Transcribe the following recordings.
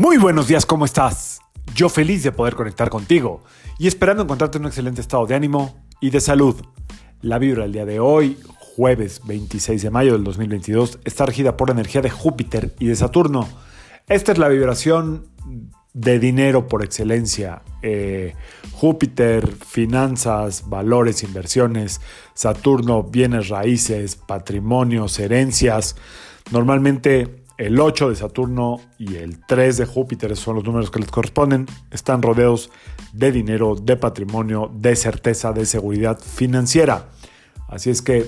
Muy buenos días, ¿cómo estás? Yo feliz de poder conectar contigo y esperando encontrarte en un excelente estado de ánimo y de salud. La vibra del día de hoy, jueves 26 de mayo del 2022, está regida por la energía de Júpiter y de Saturno. Esta es la vibración de dinero por excelencia. Eh, Júpiter, finanzas, valores, inversiones. Saturno, bienes raíces, patrimonios, herencias. Normalmente el 8 de Saturno y el 3 de Júpiter son los números que les corresponden. Están rodeados de dinero, de patrimonio, de certeza, de seguridad financiera. Así es que,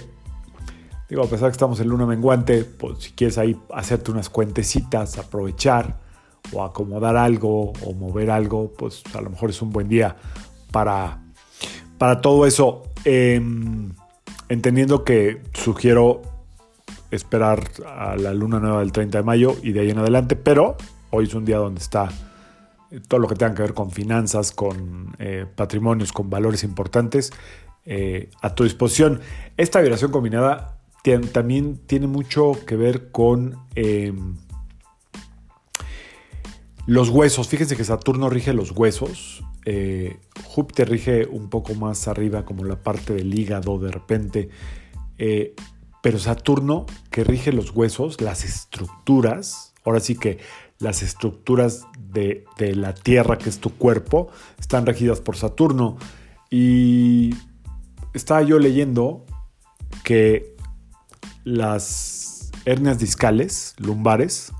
digo, a pesar de que estamos en luna menguante, pues si quieres ahí hacerte unas cuentecitas, aprovechar o acomodar algo o mover algo, pues a lo mejor es un buen día para, para todo eso. Em, entendiendo que sugiero esperar a la luna nueva del 30 de mayo y de ahí en adelante, pero hoy es un día donde está eh, todo lo que tenga que ver con finanzas, con eh, patrimonios, con valores importantes eh, a tu disposición. Esta vibración combinada también tiene mucho que ver con em, los huesos. Fíjense que Saturno rige los huesos. Júpiter rige un poco más arriba, como la parte del hígado de repente. Pero Saturno, que rige los huesos, las estructuras, ahora sí que las estructuras de, la Tierra, que es tu cuerpo, están regidas por Saturno. Y estaba yo leyendo que las hernias discales, lumbares,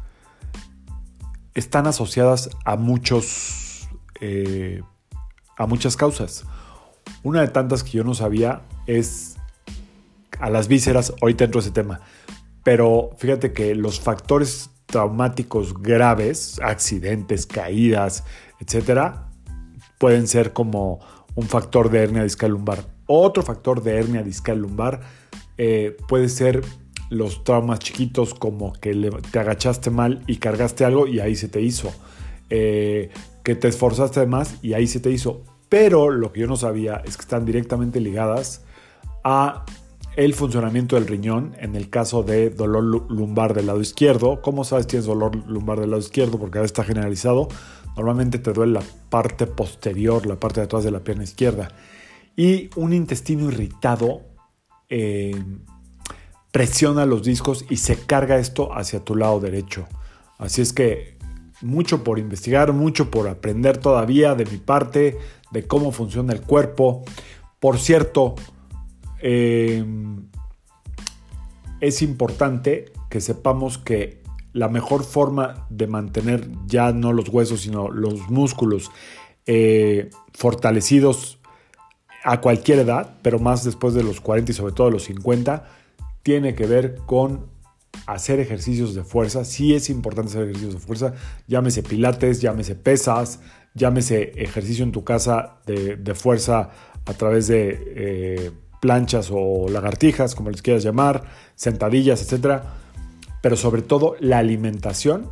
están asociadas a muchos eh, a muchas causas. Una de tantas que yo no sabía es a las vísceras, ahorita entro ese tema. Pero fíjate que los factores traumáticos graves, accidentes, caídas, etcétera, pueden ser como un factor de hernia discal lumbar. Otro factor de hernia discal lumbar eh, puede ser los traumas chiquitos como que te agachaste mal y cargaste algo y ahí se te hizo. Eh, que te esforzaste más y ahí se te hizo. Pero lo que yo no sabía es que están directamente ligadas a el funcionamiento del riñón en el caso de dolor lumbar del lado izquierdo. ¿Cómo sabes tienes dolor lumbar del lado izquierdo? Porque ahora está generalizado. Normalmente te duele la parte posterior, la parte de atrás de la pierna izquierda. Y un intestino irritado eh, presiona los discos y se carga esto hacia tu lado derecho. Así es que mucho por investigar, mucho por aprender todavía de mi parte, de cómo funciona el cuerpo. Por cierto, Em, es importante que sepamos que la mejor forma de mantener ya no los huesos, sino los músculos eh, fortalecidos a cualquier edad, pero más después de los 40 y sobre todo los 50, tiene que ver con hacer ejercicios de fuerza. Sí es importante hacer ejercicios de fuerza, llámese pilates, llámese pesas, llámese ejercicio en tu casa de, fuerza a través de... Eh, planchas o lagartijas, como les quieras llamar, sentadillas, etc. Pero sobre todo la alimentación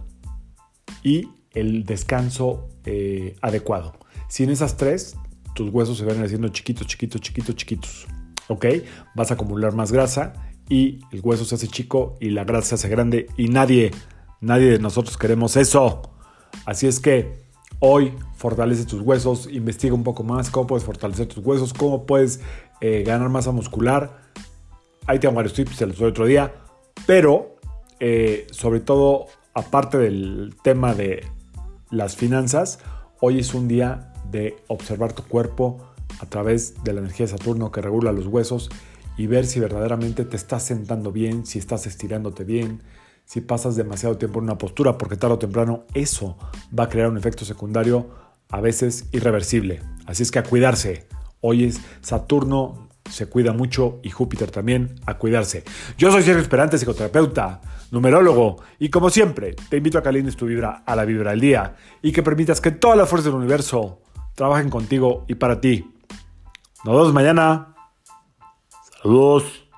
y el descanso eh, adecuado. Sin esas tres, tus huesos se van haciendo chiquitos, chiquitos, chiquitos, chiquitos. ¿Ok? Vas a acumular más grasa y el hueso se hace chico y la grasa se hace grande y nadie, nadie de nosotros queremos eso. Así es que hoy fortalece tus huesos, investiga un poco más cómo puedes fortalecer tus huesos, cómo puedes eh, ganar masa muscular. Ahí tengo varios tips, se los doy otro día. Pero, eh, sobre todo, aparte del tema de las finanzas, hoy es un día de observar tu cuerpo a través de la energía de Saturno que regula los huesos y ver si verdaderamente te estás sentando bien, si estás estirándote bien, si pasas demasiado tiempo en una postura, porque tarde o temprano eso va a crear un efecto secundario a veces irreversible. Así es que a cuidarse. Hoy es Saturno, se cuida mucho y Júpiter también a cuidarse. Yo soy Sergio Esperante, psicoterapeuta, numerólogo y como siempre te invito a que alines tu vibra a la vibra del día y que permitas que todas las fuerzas del universo trabajen contigo y para ti. Nos vemos mañana. Saludos.